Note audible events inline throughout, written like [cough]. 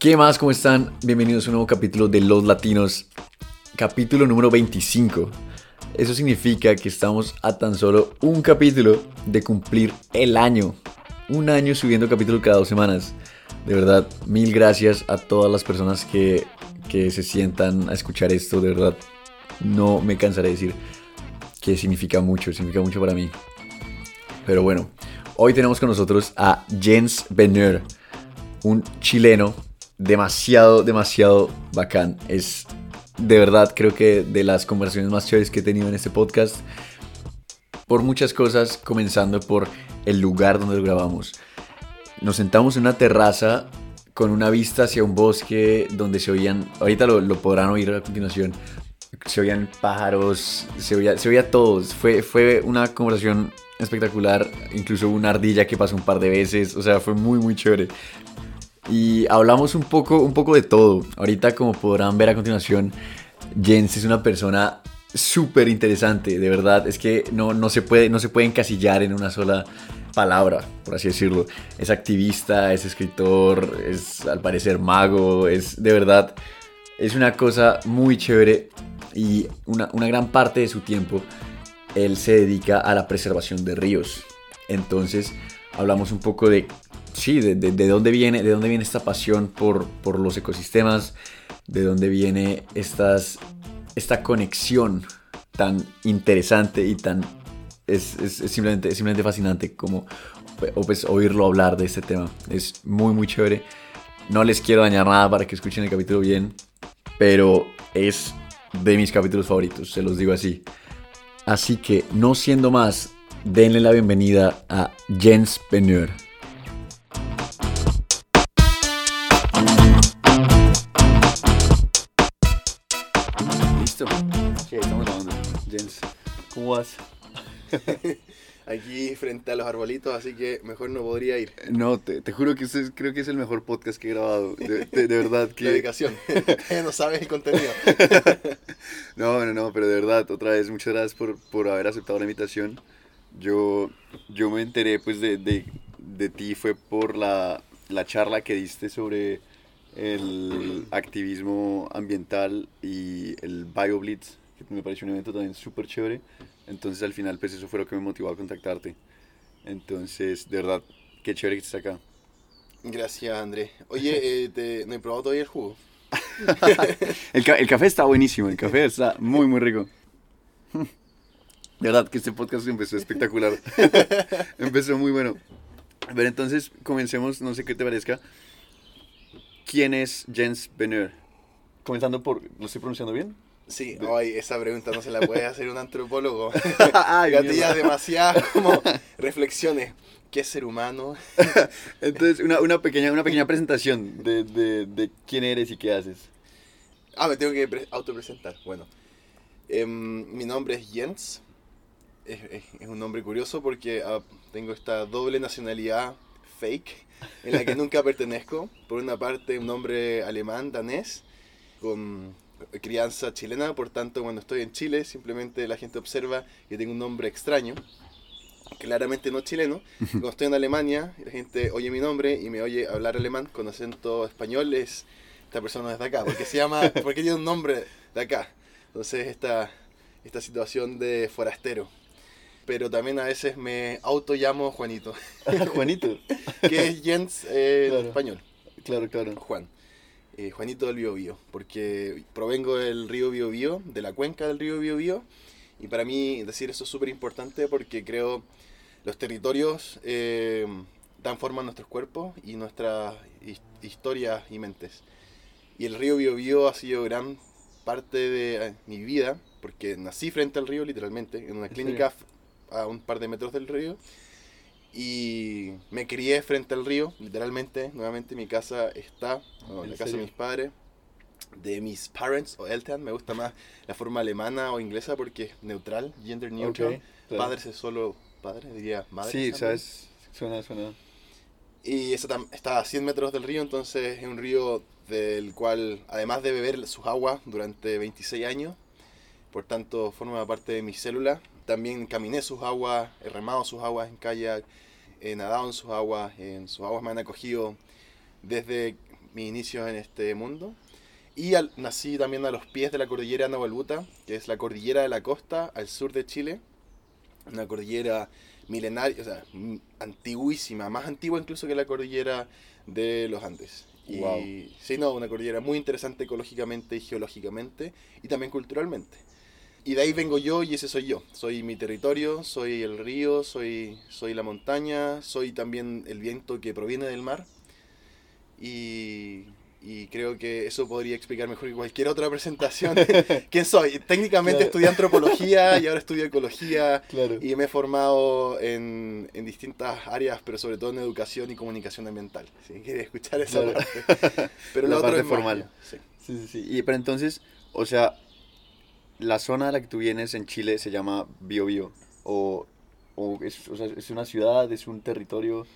¿Qué más? ¿Cómo están? Bienvenidos a un nuevo capítulo de Los Latinos, capítulo número 25. Eso significa que estamos a tan solo un capítulo de cumplir el año. Un año subiendo capítulo cada dos semanas. De verdad, mil gracias a todas las personas que, que se sientan a escuchar esto. De verdad, no me cansaré de decir que significa mucho, significa mucho para mí. Pero bueno, hoy tenemos con nosotros a Jens Benner, un chileno demasiado, demasiado bacán. Es de verdad, creo que de las conversaciones más chéveres que he tenido en este podcast. Por muchas cosas, comenzando por el lugar donde lo grabamos. Nos sentamos en una terraza con una vista hacia un bosque donde se oían, ahorita lo, lo podrán oír a continuación, se oían pájaros, se oía, se oía todo. Fue, fue una conversación espectacular, incluso una ardilla que pasó un par de veces, o sea, fue muy, muy chévere. Y hablamos un poco, un poco de todo. Ahorita, como podrán ver a continuación, Jens es una persona súper interesante, de verdad. Es que no, no, se puede, no se puede encasillar en una sola palabra, por así decirlo. Es activista, es escritor, es al parecer mago, es de verdad, es una cosa muy chévere y una, una gran parte de su tiempo él se dedica a la preservación de ríos. Entonces hablamos un poco de, sí, de, de, de dónde, viene, de dónde viene esta pasión por, por los ecosistemas, de dónde viene estas, esta conexión tan interesante y tan... Es, es, es simplemente, es simplemente fascinante como pues, oírlo hablar de este tema. Es muy, muy chévere. No les quiero dañar nada para que escuchen el capítulo bien, pero es de mis capítulos favoritos, se los digo así. Así que, no siendo más, denle la bienvenida a Jens Benur. ¿Cómo vas? [laughs] Aquí frente a los arbolitos, así que mejor no podría ir. No, te, te juro que es- creo que es el mejor podcast que he grabado. De, de- de verdad [laughs] que... Dedicación. [laughs] no sabes el contenido. No, no, no, pero de verdad, otra vez, muchas gracias por, por haber aceptado la invitación. Yo, yo me enteré pues de, de, de ti fue por la, la charla que diste sobre el activismo ambiental y el BioBlitz, que me pareció un evento también súper chévere. Entonces al final pues eso fue lo que me motivó a contactarte. Entonces, de verdad, qué chévere que estés acá. Gracias, Andrés. Oye, [laughs] eh, te- no he probado todavía el jugo. [laughs] El, ca- el café está buenísimo, el café está muy, muy rico. De verdad que este podcast empezó espectacular. [laughs] empezó muy bueno. A ver, entonces comencemos, no sé qué te parezca. ¿Quién es Jens Benner? Comenzando por, ¿lo estoy pronunciando bien? Sí, ay, esa pregunta no se la puede hacer un antropólogo. [laughs] [laughs] Ay, Gatilla mierda. demasiadas [laughs] como reflexiones. ¿Qué es ser humano? Entonces, una, una pequeña, una pequeña presentación de, de, de quién eres y qué haces. Ah, me tengo que pre- autopresentar. Bueno, em, mi nombre es Jens. Es, es- es un nombre curioso porque ah, tengo esta doble nacionalidad fake en la que nunca pertenezco. Por una parte, un nombre alemán, danés, con crianza chilena. Por tanto, cuando estoy en Chile, simplemente la gente observa que tengo un nombre extraño. Claramente no chileno. Cuando estoy en Alemania, la gente oye mi nombre y me oye hablar alemán con acento español. Es esta persona es de acá, porque se llama, [laughs] porque tiene un nombre de acá. Entonces esta, esta situación de forastero. Pero también a veces me auto llamo Juanito, [laughs] Juanito. [laughs] que es Jens eh, en español, Claro, claro. Juan. Eh, Juanito del Biobío, porque provengo del río Biobío, de la cuenca del río Biobío, y para mí decir eso es súper importante porque creo los territorios eh, dan forma a nuestros cuerpos y nuestras his- historias y mentes. Y el río Biobío ha sido gran parte de eh, mi vida, porque nací frente al río literalmente, en una ¿En clínica a un par de metros del río. Y me crié frente al río, literalmente. Nuevamente mi casa está, no, ¿En la casa de mis padres, de mis parents o Eltern. Me gusta más la forma alemana o inglesa porque es neutral, gender neutral. Claro. Padres es solo padre, diría madre. Sí, sabes, suena, suena. Y está a 100 metros del río, entonces es un río del cual, además de beber sus aguas durante 26 años, por tanto forma parte de mis células, también caminé sus aguas, he remado sus aguas en kayak, he nadado en sus aguas, en sus aguas me han acogido desde mi inicio en este mundo. Y al- nací también a los pies de la cordillera Nahuelbuta, que es la cordillera de la costa al sur de Chile. Una cordillera milenaria, o sea, antiguísima, más antigua incluso que la cordillera de los Andes. Y sí, no, una cordillera muy interesante ecológicamente y geológicamente y también culturalmente. Y de ahí vengo yo y ese soy yo. Soy mi territorio, soy el río, soy, soy la montaña, soy también el viento que proviene del mar. Y, y creo que eso podría explicar mejor que cualquier otra presentación. [laughs] ¿Quién soy? Técnicamente Claro. estudié antropología y ahora estudio ecología. Claro. Y me he formado en, en distintas áreas, pero sobre todo en educación y comunicación ambiental. Si quería escuchar esa Claro. parte. Pero [laughs] La lo otro parte es formal. sí. Sí, sí, sí. Y, pero entonces, o sea, la zona a la que tú vienes en Chile se llama Biobío. O, o, es, o sea, es una ciudad, es un territorio.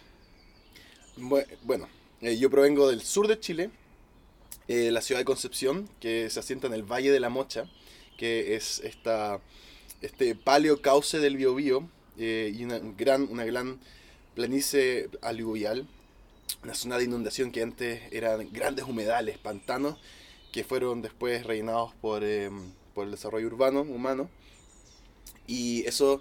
Bue- Bueno, eh, yo provengo del sur de Chile, eh, la ciudad de Concepción, que se asienta en el Valle de la Mocha, que es esta, este paleo cauce del Biobío eh, y una gran, una gran planicie aluvial, una zona de inundación que antes eran grandes humedales, pantanos, que fueron después rellenados por, eh, por el desarrollo urbano, humano. Y eso,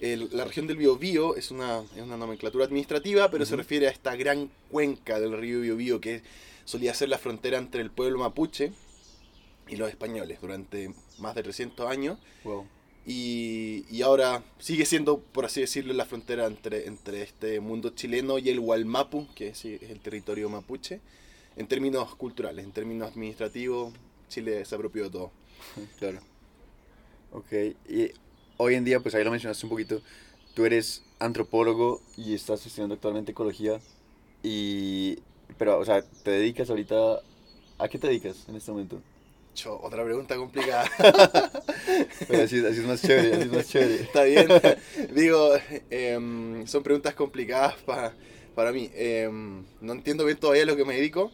el- la región del Biobío es una, es una nomenclatura administrativa, pero se Ujú. refiere a esta gran cuenca del río Biobío que solía ser la frontera entre el pueblo mapuche y los españoles durante más de 300 años. Wow. Y, y ahora sigue siendo, por así decirlo, la frontera entre, entre este mundo chileno y el Hualmapu, que es, es el territorio mapuche, en términos culturales, en términos administrativos, Chile se apropió de todo. [laughs] Claro. Ok. Y hoy en día, pues ahí lo mencionaste un poquito, tú eres antropólogo y estás estudiando actualmente ecología. Y. Pero, o sea, ¿te dedicas ahorita. ¿A qué te dedicas en este momento? Cho, otra pregunta complicada. [laughs] Pero así, así es más chévere, así es más chévere. Está bien. [laughs] Digo, em, son preguntas complicadas pa- para mí. Em, no entiendo bien todavía a lo que me dedico.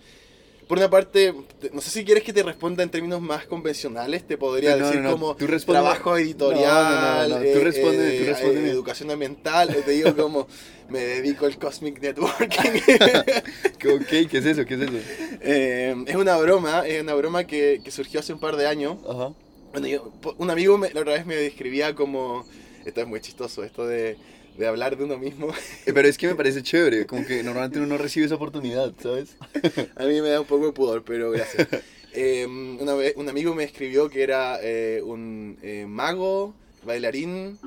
Por una parte, te- no sé si quieres que te responda en términos más convencionales. Te podría No, decir no, como tú responde- trabajo editorial, tú eh, responde- eh, eh, educación ambiental. Te digo [laughs] como me dedico al Cosmic Networking. [laughs] Ok, ¿qué es eso? ¿Qué es eso? Em, es una broma, es una broma que, que surgió hace un par de años. Ajá. Bueno, yo- po- un amigo me- la otra vez me describía como. Esto es muy chistoso, esto de, de hablar de uno mismo. [laughs] Eh, Pero es que me parece chévere, como que normalmente uno no recibe esa oportunidad, ¿sabes? [laughs] A mí me da un poco de pudor, pero gracias. Eh, una vez un amigo me escribió que era eh, un eh, mago, bailarín,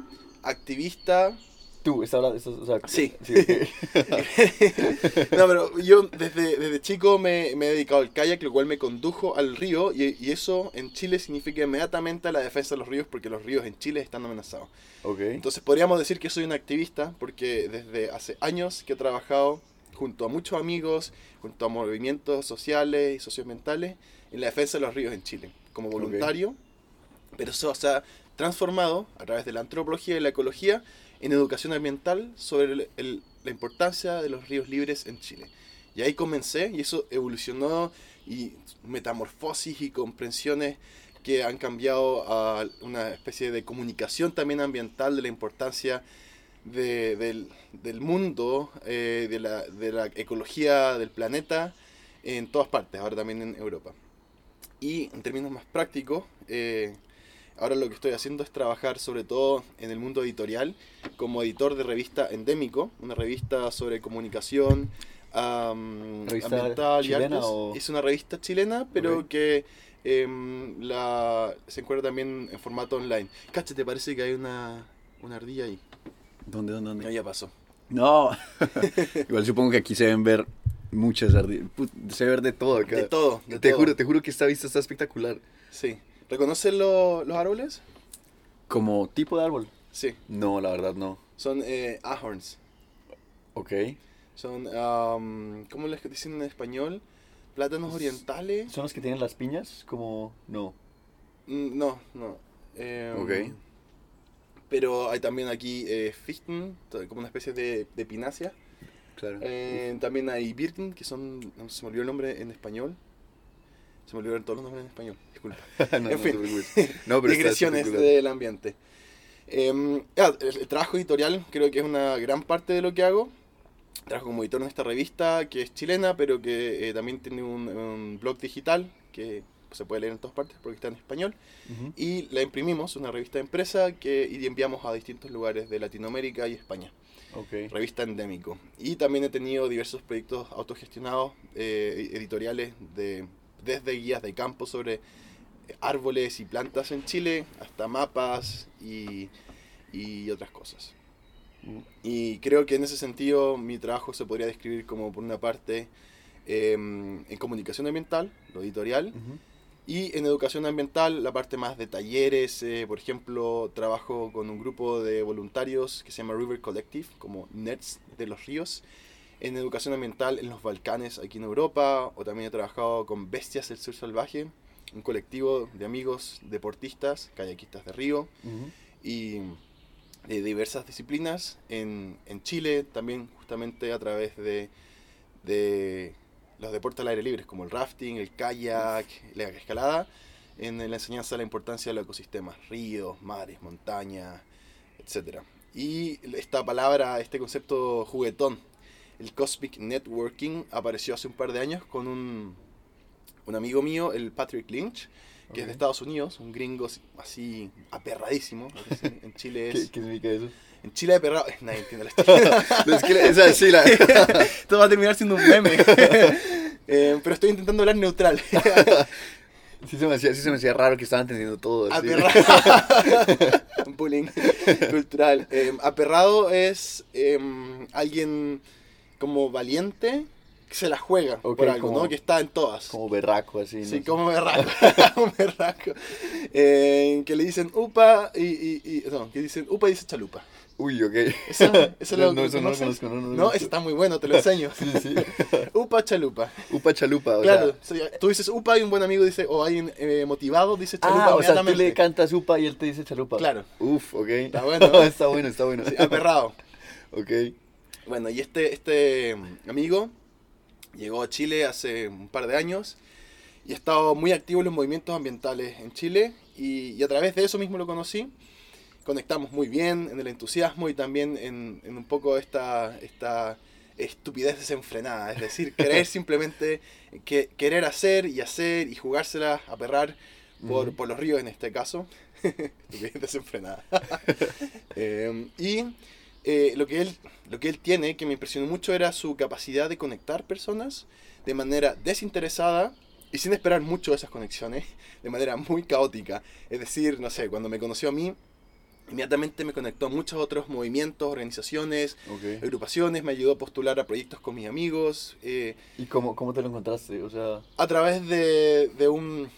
activista. Tú, está hablando, o sea, Sí. ok. [laughs] no, pero yo desde, desde chico me, me he dedicado al kayak, lo cual me condujo al río, y, y eso en Chile significa inmediatamente la defensa de los ríos, porque los ríos en Chile están amenazados. Ok. Entonces podríamos decir que soy un activista porque desde hace años que he trabajado junto a muchos amigos, junto a movimientos sociales y socioambientales en la defensa de los ríos en Chile, como voluntario, pero eso se ha transformado a través de la antropología y la ecología en educación ambiental sobre el- el- la importancia de los ríos libres en Chile. Y ahí comencé y eso evolucionó y metamorfosis y comprensiones que han cambiado a una especie de comunicación también ambiental de la importancia de- del, del mundo, eh, de, la, de la ecología del planeta en todas partes, ahora también en Europa. Y en términos más prácticos, eh, ahora lo que estoy haciendo es trabajar sobre todo en el mundo editorial como editor de revista Endémico, una revista sobre comunicación am, ¿Revista ambiental y chilena artes. o- Es una revista chilena, pero que em, la, se encuentra también en formato online. Cacha, ¿te parece que hay una, una ardilla ahí? ¿Dónde, dónde, No, dónde? ya pasó. No. [laughs] Igual supongo que aquí se deben ver muchas ardillas. Se debe ver de todo acá. De todo, de te todo. juro, te juro que esta vista está espectacular. Sí. ¿Reconoces lo- los árboles? ¿Como tipo de árbol? Sí. No, la verdad no. Son eh, ahorns. Ok. Son, am, ¿cómo les dicen en español? Plátanos orientales. ¿Son los que tienen las piñas? Como... No. Mm, No, no. Em, Ok. Pero hay también aquí eh, Fichten, como una especie de, de pinácea. Claro. Eh, también hay Birken, que son. No, se me olvidó el nombre en español. Se me olvidaron todos los nombres en español, disculpa. [laughs] no, en no fin. No, pero digresiones del ambiente. Ah, el, trabajo editorial creo que es una gran parte de lo que hago. trabajo como editor en esta revista que es chilena, pero que eh, también tiene un, un blog digital que se puede leer en todas partes porque está en español. Ujú. Y la imprimimos, una revista de empresa que y enviamos a distintos lugares de Latinoamérica y España. Ok. Revista Endémico. Y también he tenido diversos proyectos autogestionados, eh, editoriales, de, desde guías de campo sobre árboles y plantas en Chile, hasta mapas y, y otras cosas. Mm. Y creo que en ese sentido mi trabajo se podría describir como por una parte em, en comunicación ambiental, lo editorial, Ujú. y en educación ambiental, la parte más de talleres, eh, por ejemplo, trabajo con un grupo de voluntarios que se llama River Collective, como NERDS de los ríos, en educación ambiental en los Balcanes, aquí en Europa, o también he trabajado con Bestias del Sur Salvaje, un colectivo de amigos deportistas, kayakistas de río, Ujú. y de diversas disciplinas en, en Chile, también justamente a través de, de los deportes al aire libre, como el rafting, el kayak, la escalada, en la enseñanza de la importancia de los ecosistemas, ríos, mares, montañas, etc. Y esta palabra, este concepto juguetón, el Cosmic Networking, apareció hace un par de años con un, un amigo mío, el Patrick Lynch, que es de. Estados Unidos, un gringo así aperradísimo. En Chile [laughs] es... ¿Qué, ¿Qué significa eso? En Chile aperrado... [laughs] Nadie entiende la [laughs] es que esa sí la... Esto va a terminar siendo un meme. Eh, pero estoy intentando hablar neutral. Sí se, me hacía, sí se me hacía raro que estaban entendiendo todo. así. Aperrado. Bullying cultural. Eh, aperrado es eh, alguien como valiente que se la juega Ok, por algo, como- ¿no? Que está en todas. Como berraco, así. no Sí, como berraco. [laughs] un berraco. Eh, que le dicen upa y, y, y- No, que dicen upa y dice chalupa. Uy, ok. Eso, eso [laughs] no, lo no, eso no lo conozco. No, no, No, eso está muy bueno, te lo [laughs] enseño. Sí, sí. upa chalupa. Upa chalupa, o Claro, sea. tú dices upa y un buen amigo dice, o alguien eh, motivado dice chalupa Ah, o sea, tú le cantas upa y él te dice chalupa. Claro. Uf, ok. Está bueno, ¿no? está bueno, está bueno. Sí, aperrado. Ok. Bueno, y este, este mm, amigo llegó a Chile hace un par de años y ha estado muy activo en los movimientos ambientales en Chile y, y a través de eso mismo lo conocí. Conectamos muy bien en el entusiasmo y también en, en un poco esta, esta estupidez desenfrenada, es decir, [laughs] querer simplemente que, querer hacer y hacer y jugársela a perrar por, por los ríos en este caso. [laughs] estupidez desenfrenada. [laughs] Eh, y eh, lo, que él, lo que él tiene, que me impresionó mucho, era su capacidad de conectar personas de manera desinteresada y sin esperar mucho de esas conexiones, [laughs] de manera muy caótica. Es decir, no sé, cuando me conoció a mí, inmediatamente me conectó a muchos otros movimientos, organizaciones, agrupaciones, me ayudó a postular a proyectos con mis amigos, eh, ¿Y cómo, cómo te lo encontraste? O sea. a través de, de un...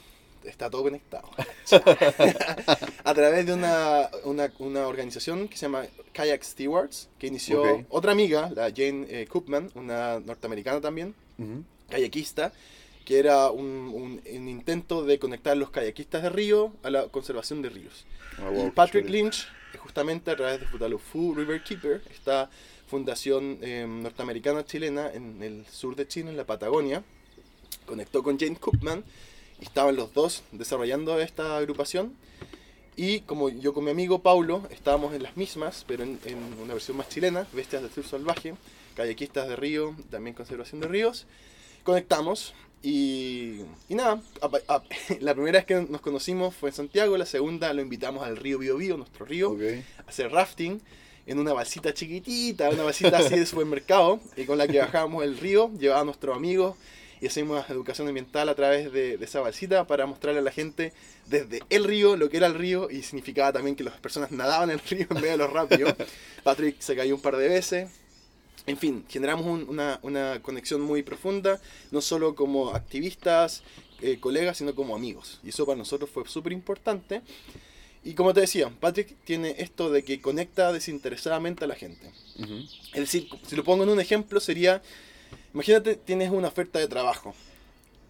Está todo conectado. [laughs] a través de una, una, una organización que se llama Kayak Stewards, que inició Ok. otra amiga, la Jane eh, Koopman, una norteamericana también, ujú. kayakista, que era un, un- un intento de conectar los kayakistas de río a la conservación de ríos. Y wow, qué Patrick. Lynch, justamente a través de Futalofu River Keeper, esta fundación eh, norteamericana chilena en el sur de Chile, en la Patagonia, conectó con Jane Koopman y estaban los dos desarrollando esta agrupación. Y como yo con mi amigo Paulo estábamos en las mismas, pero en, en una versión más chilena, Bestias del Sur Salvaje, kayakistas de río, también conservación de ríos, conectamos y, y nada, [laughs] la primera vez que nos conocimos fue en Santiago, la segunda lo invitamos al río Bio Bio, nuestro río, Ok. a hacer rafting en una balsita chiquitita, una balsita así de [laughs] supermercado, y con la que bajábamos el río, llevaba a nuestros amigos y hacíamos educación ambiental a través de, de esa balsita para mostrarle a la gente desde el río lo que era el río y significaba también que las personas nadaban en el río en vez de los rápidos. [laughs] Patrick se cayó un par de veces. En fin, generamos un- una, una conexión muy profunda, no solo como activistas, eh, colegas, sino como amigos. Y eso para nosotros fue súper importante. Y como te decía, Patrick tiene esto de que conecta desinteresadamente a la gente. Es decir, si lo pongo en un ejemplo, sería, imagínate, tienes una oferta de trabajo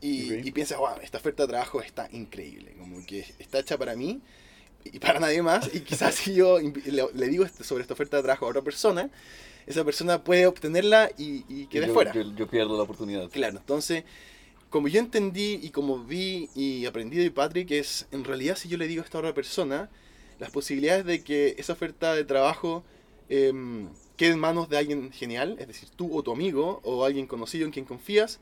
y, Ok. y piensas, wow, esta oferta de trabajo está increíble, como que está hecha para mí y para nadie más, y quizás si yo le, le digo este- sobre esta oferta de trabajo a otra persona, esa persona puede obtenerla y, y quede yo, fuera. Yo, yo pierdo la oportunidad. Claro, entonces, como yo entendí y como vi y aprendí de Patrick, es en realidad si yo le digo a esta otra persona, las posibilidades de que esa oferta de trabajo em, quede en manos de alguien genial, es decir, tú o tu amigo o alguien conocido en quien confías,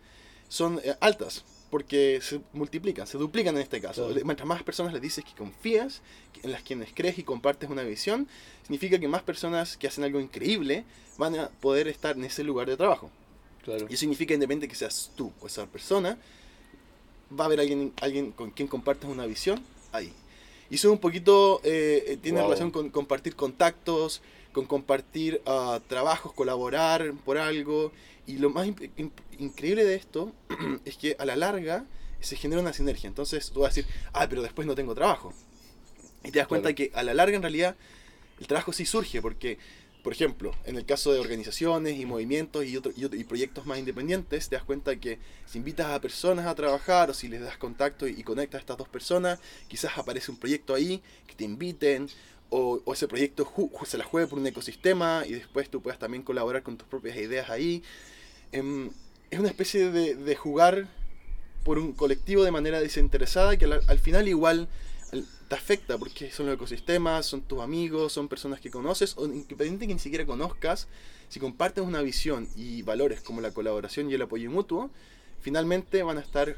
son eh, altas porque se multiplican, se duplican en este caso. Claro. Mientras más personas le dices que confías, en las quienes crees y compartes una visión, significa que más personas que hacen algo increíble van a poder estar en ese lugar de trabajo. Claro. Y eso significa independiente que seas tú o esa persona, va a haber alguien, alguien con quien compartes una visión ahí. Y eso un poquito eh, eh, tiene Wow. relación con compartir contactos, con compartir ah, trabajos, colaborar por algo. Y lo más increíble de esto [clears throat] es que a la larga se genera una sinergia. Entonces tú vas a decir, ah, pero después no tengo trabajo. Y te das cuenta Claro. que a la larga en realidad el trabajo sí surge porque, por ejemplo, en el caso de organizaciones y movimientos y, otro- y, otro- y proyectos más independientes, te das cuenta que si invitas a personas a trabajar o si les das contacto y, y conectas a estas dos personas, quizás aparece un proyecto ahí que te inviten o, o ese proyecto se la juegue por un ecosistema y después tú puedas también colaborar con tus propias ideas ahí. Em, es una especie de, jugar por un colectivo de manera desinteresada que al, al final igual al- te afecta porque son los ecosistemas, son tus amigos, son personas que conoces o independiente que ni siquiera conozcas, si compartes una visión y valores como la colaboración y el apoyo mutuo, finalmente van a estar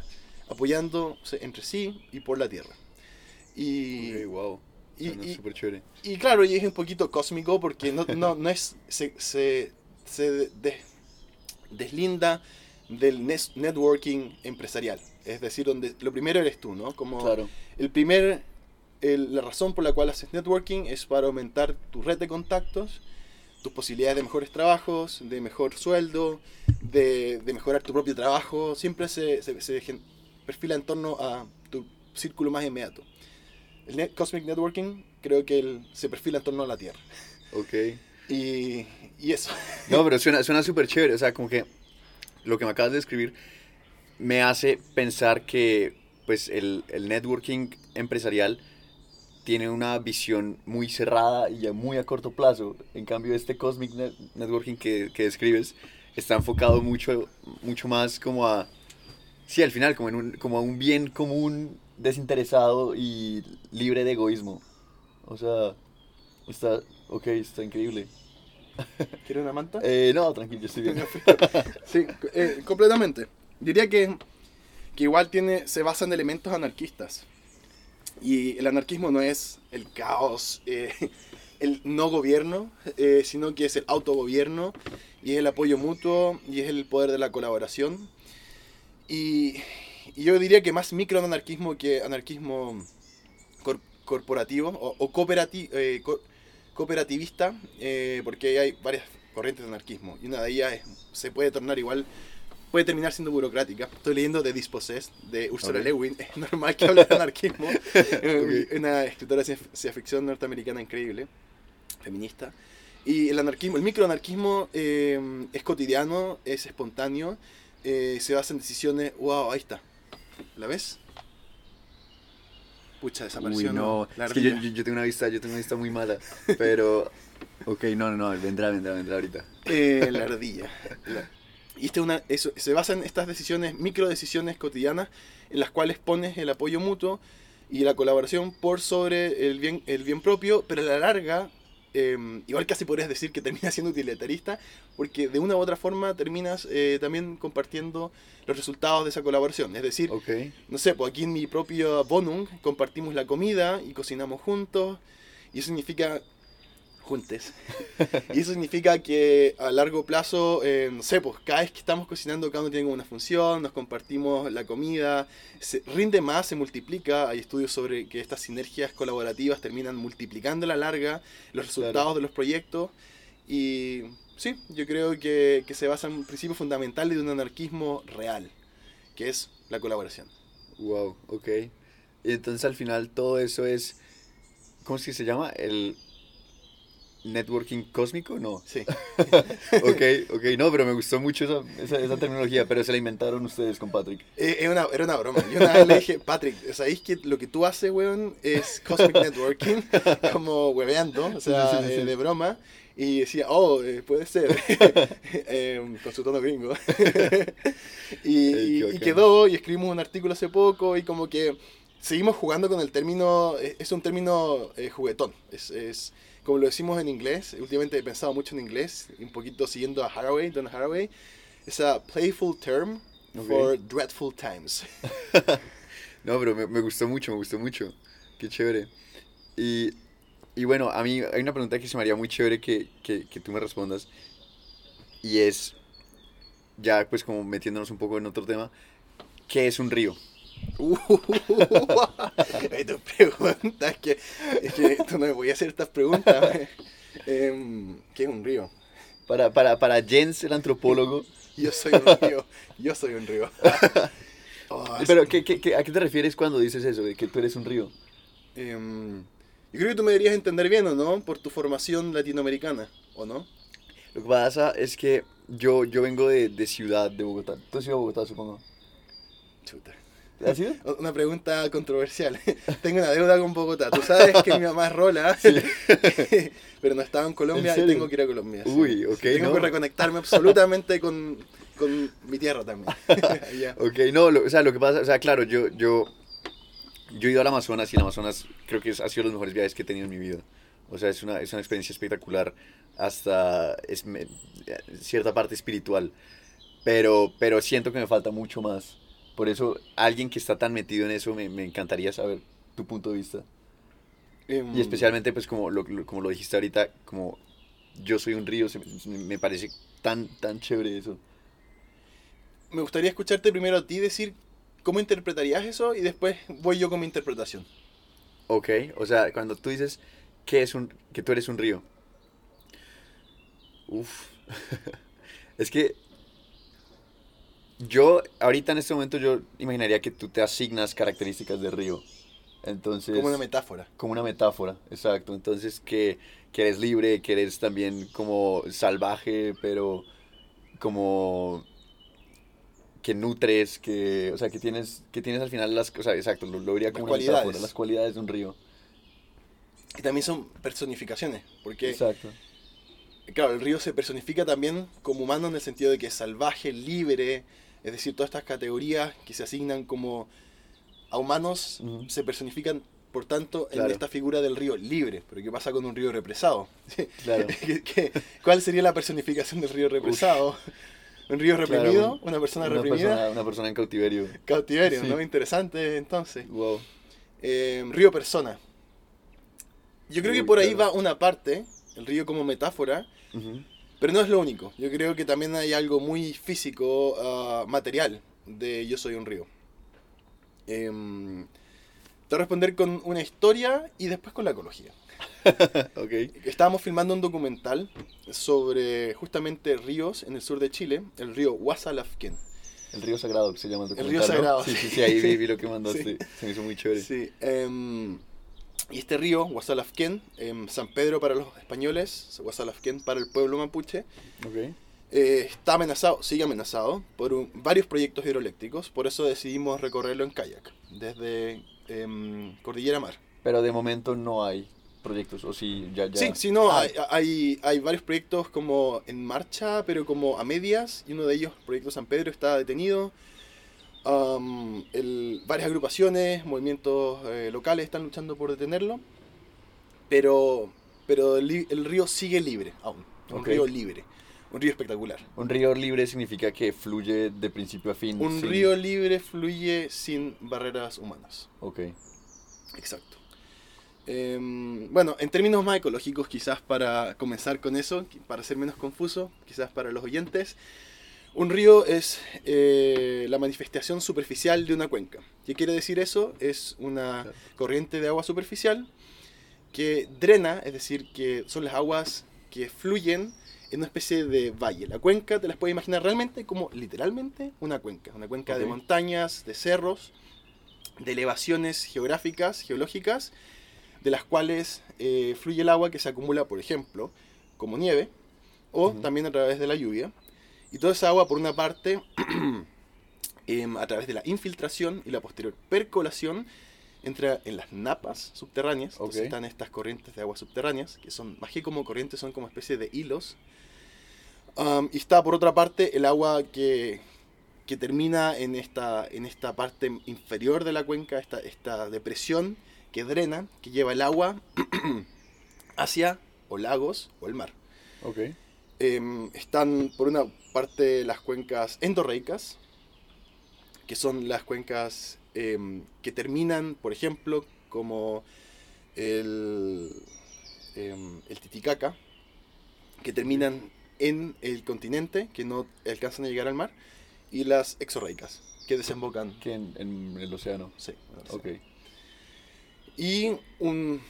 apoyándose entre sí y por la tierra. Y, wow. Y- y- súper chévere. y claro, y es un poquito cósmico porque no, no, no es. Se, se, se de- deslinda del networking empresarial. Es decir, donde lo primero eres tú, ¿no? Como Claro. el primer. el- la razón por la cual haces networking es para aumentar tu red de contactos, tus posibilidades de mejores trabajos, de mejor sueldo, de, de mejorar tu propio trabajo. Siempre se, se, se perfila en torno a tu círculo más inmediato. El net- Cosmic Networking creo que el- se perfila en torno a la Tierra. Ok. Y, y eso. [laughs] No, pero suena suena súper chévere. O sea, como que lo que me acabas de describir me hace pensar que pues el, el networking empresarial tiene una visión muy cerrada y muy a corto plazo. En cambio, este Cosmic Net- Networking que, que describes está enfocado mucho, mucho más como a... Sí, al final, como, en un, como a un bien común, desinteresado y libre de egoísmo. O sea, está... Ok, está increíble. [laughs] ¿Quieres una manta? Eh, no, tranquilo, yo estoy bien. [laughs] Sí, eh, completamente. Diría que, que igual tiene, se basa en elementos anarquistas. Y el anarquismo no es el caos, eh, [laughs] el no gobierno, eh, sino que es el autogobierno y es el apoyo mutuo y es el poder de la colaboración. Y, y yo diría que más microanarquismo que anarquismo cor- corporativo o, o cooperati- eh, co- cooperativista, eh, porque hay varias corrientes de anarquismo y una de ellas es- se puede tornar igual, puede terminar siendo burocrática. Estoy leyendo The Dispossessed de Ursula Ok. Le Guin, [laughs] es normal que hable de anarquismo, [laughs] Eh, una escritora de ciencia ciencia ficción norteamericana increíble, feminista. Y el anarquismo, el microanarquismo eh, es cotidiano, es espontáneo, eh, se basa en decisiones. ¡Wow! Ahí está. ¿La ves? Pucha, desapareció. Uy, no. La es que yo, yo- yo tengo una vista, yo tengo una vista muy mala. Pero. [laughs] Ok, no, no, no, vendrá, vendrá, vendrá ahorita. Eh, la [laughs] ardilla. La- Y este es una, eso, se basa en estas decisiones, micro decisiones cotidianas, en las cuales pones el apoyo mutuo y la colaboración por sobre el bien, el bien propio, pero a la larga, eh, igual casi podrías decir que termina siendo utilitarista, porque de una u otra forma terminas eh, también compartiendo los resultados de esa colaboración. Es decir, no sé, pues aquí en mi propia Bonung compartimos la comida y cocinamos juntos. Y eso significa juntes. [laughs] y eso significa que a largo plazo, eh, no sé, pues cada vez que estamos cocinando, cada uno tiene una función, nos compartimos la comida, se rinde más, se multiplica. Hay estudios sobre que estas sinergias colaborativas terminan multiplicando a la larga los resultados Claro. de los proyectos. Y sí, yo creo que, que se basa en principios fundamentales de un anarquismo real, que es la colaboración. Wow, ok. Y entonces al final todo eso es. ¿Cómo es que se llama? El. Networking cósmico, no. Sí. [laughs] Ok, ok, no, pero me gustó mucho esa, esa, esa terminología, pero se la inventaron ustedes con Patrick. Eh, era, una, era una broma. Yo una vez le dije, Patrick, ¿sabéis que lo que tú haces, weón, es Cosmic Networking? [laughs] Como hueveando, o sea, Sí, sí, eh, de broma. Y decía, oh, eh, puede ser. Con su tono gringo. [laughs] y, Ey, y- y quedó, y escribimos un artículo hace poco, y como que seguimos jugando con el término, es es un término eh, juguetón. Es, es como lo decimos en inglés, últimamente he pensado mucho en inglés, un poquito siguiendo a Haraway, Don Haraway, es a playful term for dreadful times. [laughs] No, pero me, me gustó mucho, me gustó mucho. Qué chévere. Y, y bueno, a mí hay una pregunta que se me haría muy chévere que, que, que tú me respondas. Y es, ya pues como metiéndonos un poco en otro tema, ¿qué es un río? Uh, [laughs] tus preguntas, que, es que tú no me voy a hacer estas preguntas. Em, ¿Qué es un río? Para, para, para Jens, el antropólogo. Yo soy un río. Yo soy un río. [laughs] Oh, Pero, ¿qué, qué, qué- ¿a qué te refieres cuando dices eso, de que tú eres un río? em, yo creo que tú me deberías entender bien, ¿o no? Por tu formación latinoamericana, ¿o no? Lo que pasa es que yo, yo vengo de, de ciudad, de Bogotá. Tú has ido a Bogotá, supongo. Chuta. ¿Has ido? [laughs] Una pregunta controversial. [laughs] Tengo una deuda con Bogotá. Tú sabes que mi mamá es rola, [laughs] pero no estaba en Colombia ¿En y tengo que ir a Colombia. sí. Uy, ok, Tengo no. que reconectarme absolutamente con, con mi tierra también. Ok, no, lo- o sea, lo que pasa, o sea, claro, yo, yo, yo he ido al Amazonas y el Amazonas creo que es- ha sido los mejores viajes que he tenido en mi vida. O sea, es una, es una experiencia espectacular hasta es, me- cierta parte espiritual. Pero, pero siento que me falta mucho más. Por eso, alguien que está tan metido en eso, me, me encantaría saber tu punto de vista. Em, Y especialmente, pues, como lo, lo- como lo dijiste ahorita, como yo soy un río, se me, me parece tan, tan chévere eso. Me gustaría escucharte primero a ti decir cómo interpretarías eso y después voy yo con mi interpretación. Ok, o sea, cuando tú dices que, es un, que tú eres un río. Uf. [laughs] es que yo, ahorita en este momento, yo imaginaría que tú te asignas características de río. Entonces, Como una metáfora. como una metáfora, exacto. Entonces, que, que eres libre, que eres también como salvaje, pero como que nutres, que, o sea, que tienes, que tienes al final las, sea, exacto, lo, lo vería como Las una metáfora, cualidades. las cualidades de un río. Y también son personificaciones, porque Exacto. claro, el río se personifica también como humano en el sentido de que es salvaje, libre, es decir, todas estas categorías que se asignan como a humanos se personifican, por tanto, en Claro. esta figura del río libre. Pero ¿qué pasa con un río represado? [laughs] Claro. [laughs] ¿Qué- qué- cuál sería la personificación del río represado? [laughs] ¿Un río Claro, reprimido? un- ¿Una persona Una reprimida? persona, una persona en cautiverio. Cautiverio, Sí. ¿no? Interesante, entonces. Wow. Eh, río persona. Yo creo que por ahí va una parte, el río como metáfora. Pero no es lo único. Yo creo que también hay algo muy físico, ah, material, de Yo soy un río. Em, te voy a responder con una historia y después con la ecología. [laughs] ok. Estábamos filmando un documental sobre justamente ríos en el sur de Chile, el río Huasalafquén. El río sagrado que se llama el El documental, río ¿no? sagrado, Sí, sí, sí. sí, ahí vi, vi lo que [laughs] mandaste. Sí. Se me hizo muy chévere. Sí, em, y este río, Huasalafquén, em, San Pedro para los españoles, Huasalafquén para el pueblo mapuche, Ok. eh, está amenazado, sigue amenazado por un- varios proyectos hidroeléctricos, por eso decidimos recorrerlo en kayak, desde em, Cordillera Mar. Pero de momento no hay proyectos, o sí, ya, ya. Sí, sí, no, Ah, hay, hay, hay varios proyectos como en marcha, pero como a medias, y uno de ellos, Proyecto San Pedro, está detenido. Am, el- varias agrupaciones, movimientos eh, locales están luchando por detenerlo, pero, pero el, el río sigue libre aún, un Ok. río libre, un río espectacular. Un río libre significa que fluye de principio a fin. Un sin- río libre fluye sin barreras humanas. Ok. Exacto. Em, bueno, en términos más ecológicos, quizás para comenzar con eso, para ser menos confuso, quizás para los oyentes, un río es eh, la manifestación superficial de una cuenca. ¿Qué quiere decir eso? Es una corriente de agua superficial que drena, es decir, que son las aguas que fluyen en una especie de valle. La cuenca te las puedes imaginar realmente como literalmente una cuenca, una cuenca de montañas, de cerros, de elevaciones geográficas, geológicas, de las cuales eh, fluye el agua que se acumula, por ejemplo, como nieve, o también a través de la lluvia. Y toda esa agua, por una parte, [clears throat] em, a través de la infiltración y la posterior percolación, entra en las napas subterráneas. Entonces están estas corrientes de agua subterráneas, que son, más que como corrientes, son como especie de hilos. Y está, por otra parte, el agua que, que termina en esta, en esta parte inferior de la cuenca, esta, esta depresión que drena, que lleva el agua [clears throat] hacia o lagos o el mar. Ok. Em, están por una parte las cuencas endorreicas, que son las cuencas em, que terminan, por ejemplo, como el, em, el Titicaca, que terminan en el continente, que no alcanzan a llegar al mar, y las exorreicas, que desembocan. Que en, en el océano. Sí, en el Ok. Y un,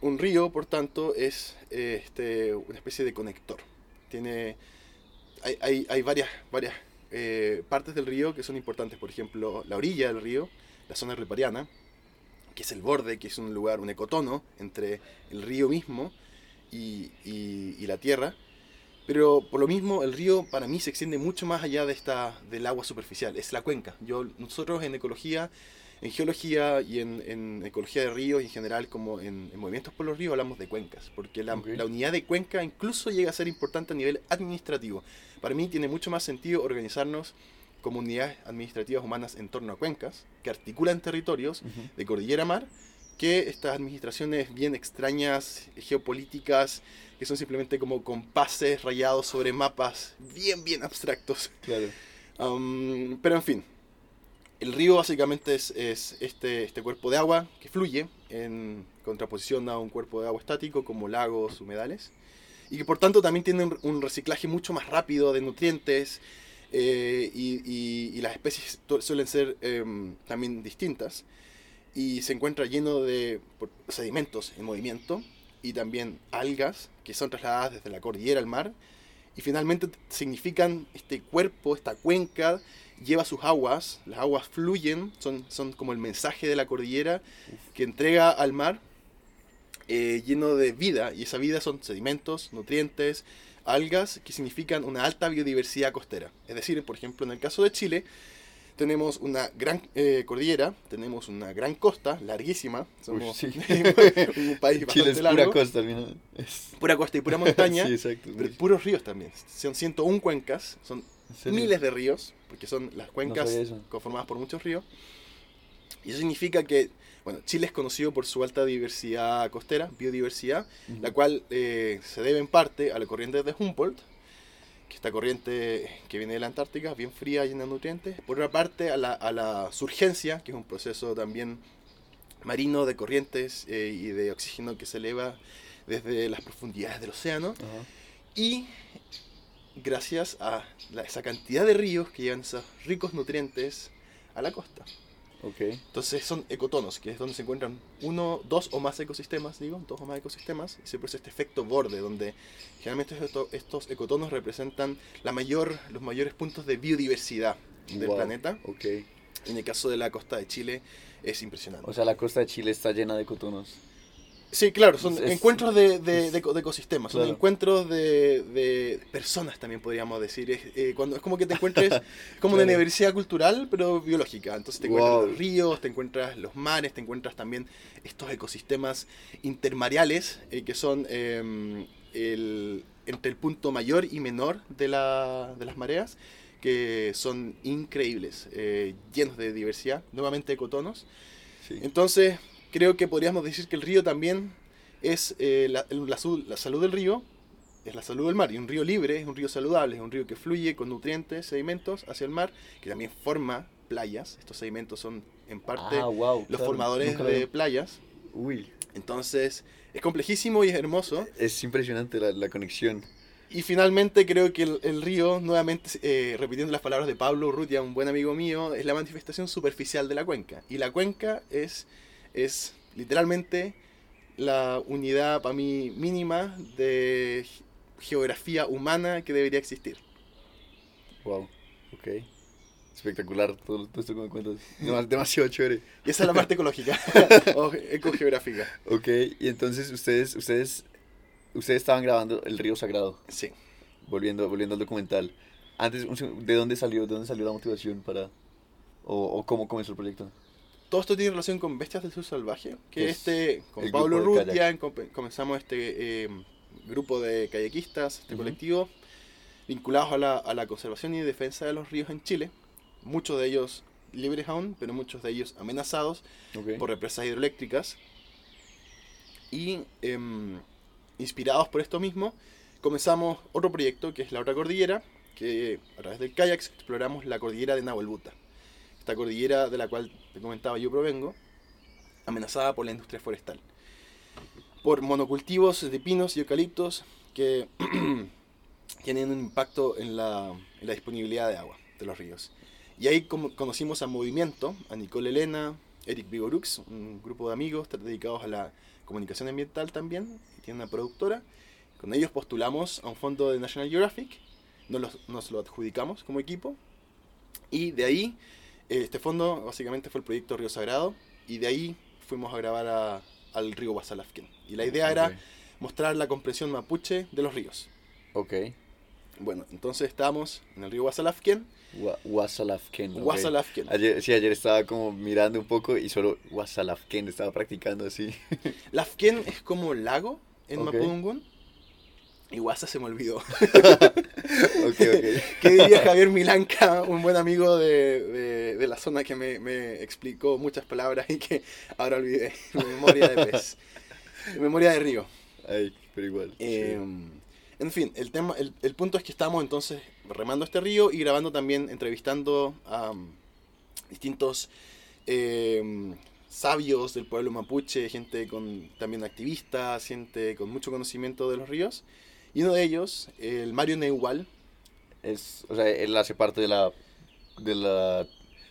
un río, por tanto, es eh, este, una especie de conector. Tiene, hay, hay, hay varias, varias eh, partes del río que son importantes. Por ejemplo, la orilla del río, la zona ripariana, que es el borde, que es un lugar, un ecotono entre el río mismo y, y- y la tierra. Pero por lo mismo, el río para mí se extiende mucho más allá de esta, del agua superficial. Es la cuenca. Yo, nosotros en ecología en geología y en, en ecología de ríos y en general como en, en movimientos por los ríos hablamos de cuencas, porque la, Ok. la unidad de cuenca incluso llega a ser importante a nivel administrativo. Para mí tiene mucho más sentido organizarnos como unidades administrativas humanas en torno a cuencas que articulan territorios Ujú. de cordillera a mar que estas administraciones bien extrañas, geopolíticas, que son simplemente como compases rayados sobre mapas bien, bien abstractos. Claro. Um, pero en fin, el río básicamente es, es este, este cuerpo de agua que fluye en contraposición a un cuerpo de agua estático como lagos, humedales, y que por tanto también tiene un, reciclaje mucho más rápido de nutrientes eh, y, las especies suelen ser em, también distintas y se encuentra lleno de sedimentos en movimiento y también algas que son trasladadas desde la cordillera al mar y finalmente significan este cuerpo, esta cuenca lleva sus aguas, las aguas fluyen, son, son como el mensaje de la cordillera que entrega al mar eh, lleno de vida y esa vida son sedimentos, nutrientes, algas que significan una alta biodiversidad costera. Es decir, por ejemplo, en el caso de Chile, tenemos una gran eh, cordillera, tenemos una gran costa, larguísima, somos sí. [laughs] un país [laughs] bastante Chile es pura largo, costa, al final. Es- pura costa y pura [laughs] montaña, sí, exacto. pero puros ríos también. Son 101 cuencas, son miles de ríos, porque son las cuencas eso. conformadas por muchos ríos. Y eso significa que, bueno, Chile es conocido por su alta diversidad costera, biodiversidad, Ujú. la cual eh, se debe en parte a la corriente de Humboldt, que esta corriente que viene de la Antártica, bien fría, llena de nutrientes. Por otra parte, a la, a la surgencia, que es un proceso también marino de corrientes eh, y de oxígeno que se eleva desde las profundidades del océano. Ajá. Y gracias a la- esa cantidad de ríos que llevan esos ricos nutrientes a la costa. Ok. Entonces son ecotonos, que es donde se encuentran uno, dos o más ecosistemas, digo, dos o más ecosistemas, y se produce este efecto borde, donde generalmente esto- estos ecotonos representan la mayor, los mayores puntos de biodiversidad del Wow. planeta. Ok. En el caso de la costa de Chile es impresionante. O sea, la costa de Chile está llena de cotonos. Sí, claro, son Es- encuentros de, de- ecosistemas, son encuentros de, de personas también podríamos decir. Es, eh, cuando, es como que te encuentres, es [laughs] como Claro. una diversidad cultural, pero biológica. Entonces te encuentras Wow. los ríos, te encuentras los mares, te encuentras también estos ecosistemas intermareales, eh, que son eh, el- entre el punto mayor y menor de, la- de las mareas, que son increíbles, eh, llenos de diversidad, nuevamente ecotonos. Sí. Entonces, creo que podríamos decir que el río también es eh, la, la la salud del río, es la salud del mar. Y un río libre es un río saludable, es un río que fluye con nutrientes, sedimentos hacia el mar, que también forma playas. Estos sedimentos son en parte ah, wow. los claro, formadores de había- playas. Uy, Entonces, es complejísimo y es hermoso. es impresionante la, la conexión. Y finalmente creo que el, el río, nuevamente eh, repitiendo las palabras de Pablo Urrutia, un buen amigo mío, es la manifestación superficial de la cuenca. Y la cuenca es, es literalmente la unidad para mí mínima de ge- geografía humana que debería existir. Wow. Ok. Espectacular todo, todo esto que me cuentas. Demas- [laughs] demasiado chévere. Y esa es la parte ecológica [laughs] o ecogeográfica. Ok, y entonces ustedes, ustedes, ustedes estaban grabando El Río Sagrado, Sí. volviendo, volviendo al documental. Antes, ¿de dónde salió, de dónde salió la motivación para, o, o cómo comenzó el proyecto? Todo esto tiene relación con Bestias del Sur Salvaje, que Que es este, con Pablo com- comenzamos este eh, grupo de kayakistas, este Ujú. colectivo, vinculados a la, a la conservación y defensa de los ríos en Chile. Muchos de ellos libres aún, pero muchos de ellos amenazados por represas hidroeléctricas. Y em, inspirados por esto mismo, comenzamos otro proyecto que es la otra cordillera, que a través del kayak exploramos la cordillera de Nahuelbuta. Esta cordillera de la cual te comentaba yo provengo, amenazada por la industria forestal. Por monocultivos de pinos y eucaliptos que [clears throat] tienen un impacto en la, en la disponibilidad de agua de los ríos. Y ahí conocimos a Movimiento, a Nicole Elena, Eric Vigorux, un grupo de amigos dedicados a la comunicación ambiental también, tiene una productora. Con ellos postulamos a un fondo de National Geographic, nos nos lo adjudicamos como equipo, y de ahí, este fondo básicamente fue el proyecto Río Sagrado, y de ahí fuimos a grabar a- al río Guasalafken. Y la idea era mostrar la comprensión mapuche de los ríos. Ok. Bueno, entonces estábamos en el río. Wa- Wasalafken. ok. Guasalafken. Ayer, sí, ayer estaba como mirando un poco y solo Wasalafken estaba practicando así. [laughs] Lafken es como lago en Ok. Mapudungun. Y Guasa se me olvidó. [laughs] ok, ok. [laughs] ¿Qué diría Javier Milanca, un buen amigo de, de- de la zona que me, me explicó muchas palabras y que ahora olvidé? [laughs] Memoria de pez. Memoria de río. Ay, pero igual. Eh, en fin, el, tema, el, el punto es que estamos entonces remando este río y grabando también, entrevistando a um, distintos eh, sabios del pueblo mapuche, gente con también activistas, gente con mucho conocimiento de los ríos. Y uno de ellos, el Mario Neuwal, Es, o sea, él hace parte de la, de la,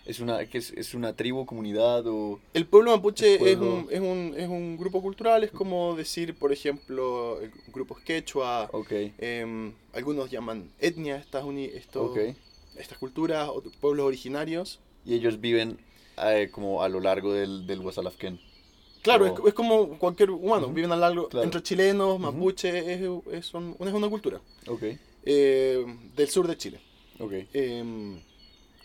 es una, que es, es una tribu, comunidad o, El pueblo mapuche El es pueblo. un, es, un, es un grupo cultural, es como decir, por ejemplo, grupos quechua, ok, em, algunos llaman etnia estas, uni- esto- ok. estas culturas, o pueblos originarios. Y ellos viven eh, como a lo largo del, del Wasalafken. Claro, es, es como cualquier humano, Ujú, viven a lo largo, claro. entre chilenos, Ujú. mapuche, es, es, una cultura Ok, eh, del sur de Chile. ok. em,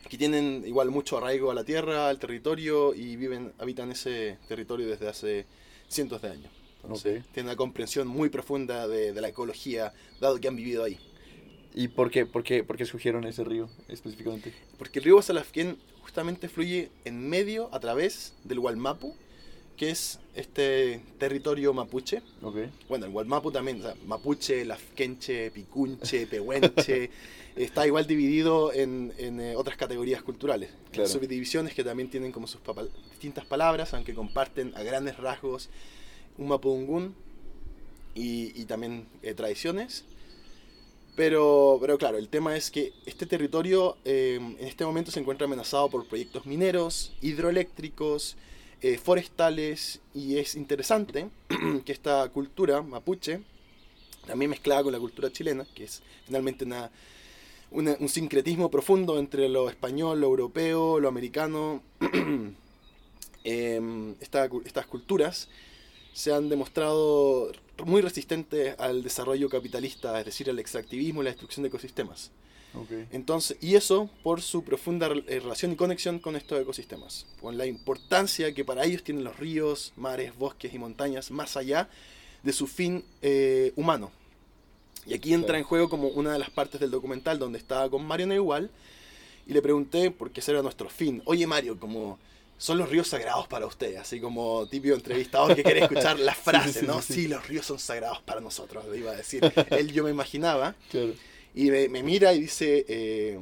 que tienen igual mucho arraigo a la tierra, al territorio y viven, habitan ese territorio desde hace cientos de años. Entonces, tienen una comprensión muy profunda de, de la ecología, dado que han vivido ahí. ¿Y por qué, por qué, por qué escogieron ese río específicamente? Porque el río Guasalafquén justamente fluye en medio, a través del Gualmapu, que es este territorio mapuche. Ok, Bueno, el Gualmapu también, o sea, mapuche, lafquenche, picunche, pehuenche, [laughs] está igual dividido en, en, eh, otras categorías culturales. Claro. Subdivisiones que también tienen como sus papa- distintas palabras, aunque comparten a grandes rasgos un mapudungún y, y también eh, tradiciones. Pero, pero claro, el tema es que este territorio eh, en este momento se encuentra amenazado por proyectos mineros, hidroeléctricos, eh, forestales, y es interesante [clears throat] que esta cultura mapuche, también mezclada con la cultura chilena, que es finalmente una, un sincretismo profundo entre lo español, lo europeo, lo americano, [clears throat] em, estas culturas se han demostrado muy resistentes al desarrollo capitalista, es decir, al extractivismo y la destrucción de ecosistemas. Ok. Entonces, y eso por su profunda eh, relación y conexión con estos ecosistemas, con la importancia que para ellos tienen los ríos, mares, bosques y montañas, más allá de su fin eh, humano. Y aquí entra Claro. en juego como una de las partes del documental donde estaba con Mario Neuwal y le pregunté por qué ese era nuestro fin. Oye Mario, como son los ríos sagrados para usted, así como típico entrevistador que quiere escuchar la [laughs] frase, sí, ¿no? sí, Sí, sí. los ríos son sagrados para nosotros, le iba a decir. [laughs] Él yo me imaginaba. Claro. Y me, me mira y dice, eh,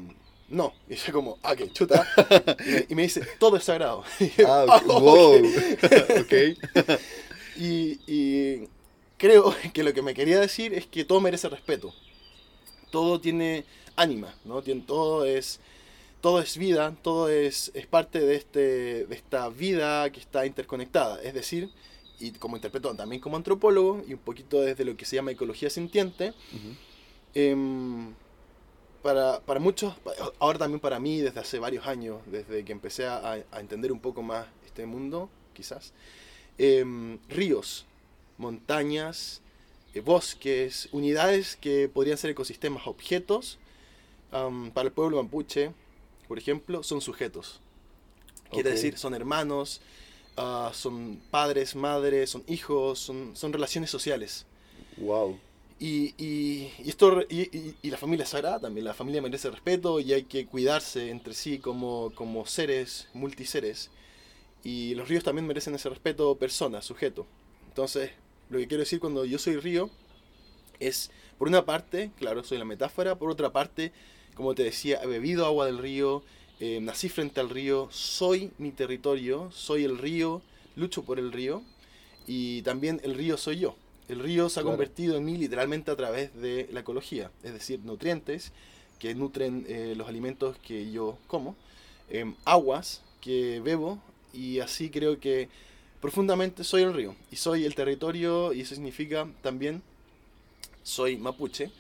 no. Y yo como, ah, qué chuta. [laughs] Y me, y me dice, todo es sagrado. [laughs] Ah, "Ah, wow. ok". [laughs] ok. Y, y creo que lo que me quería decir es que todo merece respeto. Todo tiene ánima, ¿no? Tiene, todo es todo es vida, todo es, es parte de, este, de esta vida que está interconectada. Es decir, y como interpreto también como antropólogo y un poquito desde lo que se llama ecología sintiente, Ujú. Em, para, para muchos, ahora también para mí, desde hace varios años, desde que empecé a, a entender un poco más este mundo, quizás, em, ríos, montañas, eh, bosques, unidades que podrían ser ecosistemas, objetos, am, para el pueblo mapuche, por ejemplo, son sujetos. Quiere Ok. decir, son hermanos, ah, son padres, madres, son hijos, son, son relaciones sociales. Wow. Y, y, esto, y- y la familia es sagrada también, la familia merece respeto y hay que cuidarse entre sí como, como seres, multiseres. Y los ríos también merecen ese respeto, persona, sujeto. Entonces, lo que quiero decir cuando yo soy río, Es, por una parte, claro, soy la metáfora, por otra parte, como te decía, he bebido agua del río, eh, nací frente al río, soy mi territorio, soy el río, lucho por el río y también el río soy yo. El río se ha Claro. convertido en mí literalmente a través de la ecología, es decir, nutrientes que nutren eh, los alimentos que yo como, em, aguas que bebo y así creo que profundamente soy el río y soy el territorio y eso significa también soy mapuche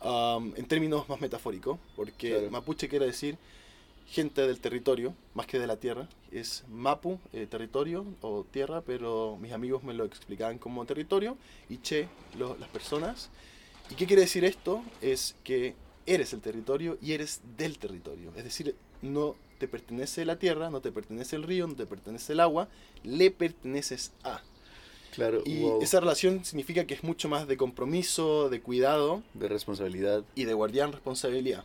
am, en términos más metafóricos porque Claro. mapuche quiere decir gente del territorio más que de la tierra es mapu eh, territorio o tierra pero mis amigos me lo explicaban como territorio y che lo- las personas y qué quiere decir esto es que eres el territorio y eres del territorio es decir no te pertenece la tierra no te pertenece el río no te pertenece el agua le perteneces a Claro, y wow. esa relación significa que es mucho más de compromiso, de cuidado de responsabilidad. y de guardián responsabilidad.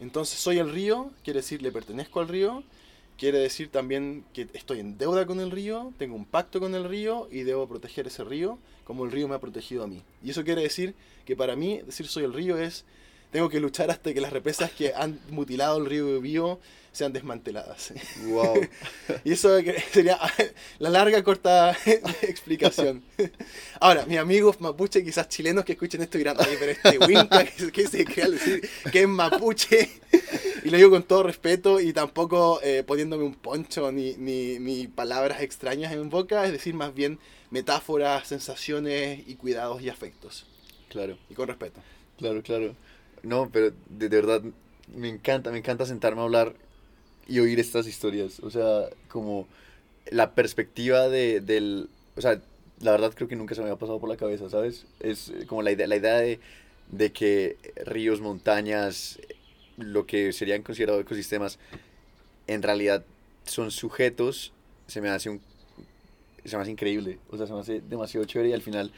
Entonces, soy el río, quiere decir le pertenezco al río, quiere decir también que estoy en deuda con el río, tengo un pacto con el río y debo proteger ese río como el río me ha protegido a mí. Y eso quiere decir que para mí decir soy el río es tengo que luchar hasta que las represas que han mutilado el río Bío sean desmanteladas. Wow. [laughs] Y eso sería la larga, corta [laughs] explicación. Ahora, mis amigos mapuche, quizás chilenos que escuchen esto dirán, oye, pero este Winca, que, se crea decir que es mapuche. Y lo digo con todo respeto y tampoco eh, poniéndome un poncho ni, ni, ni palabras extrañas en boca, es decir, más bien metáforas, sensaciones y cuidados y afectos. claro. Y con respeto. Claro, claro. No, pero de, de verdad me encanta, me encanta sentarme a hablar y oír estas historias. O sea, como la perspectiva de, del... O sea, la verdad creo que nunca se me había pasado por la cabeza, ¿sabes? Es eh, como la idea, la idea de, de que ríos, montañas, lo que serían considerados ecosistemas, en realidad son sujetos, se me hace un... Se me hace increíble, o sea, se me hace demasiado chévere y al final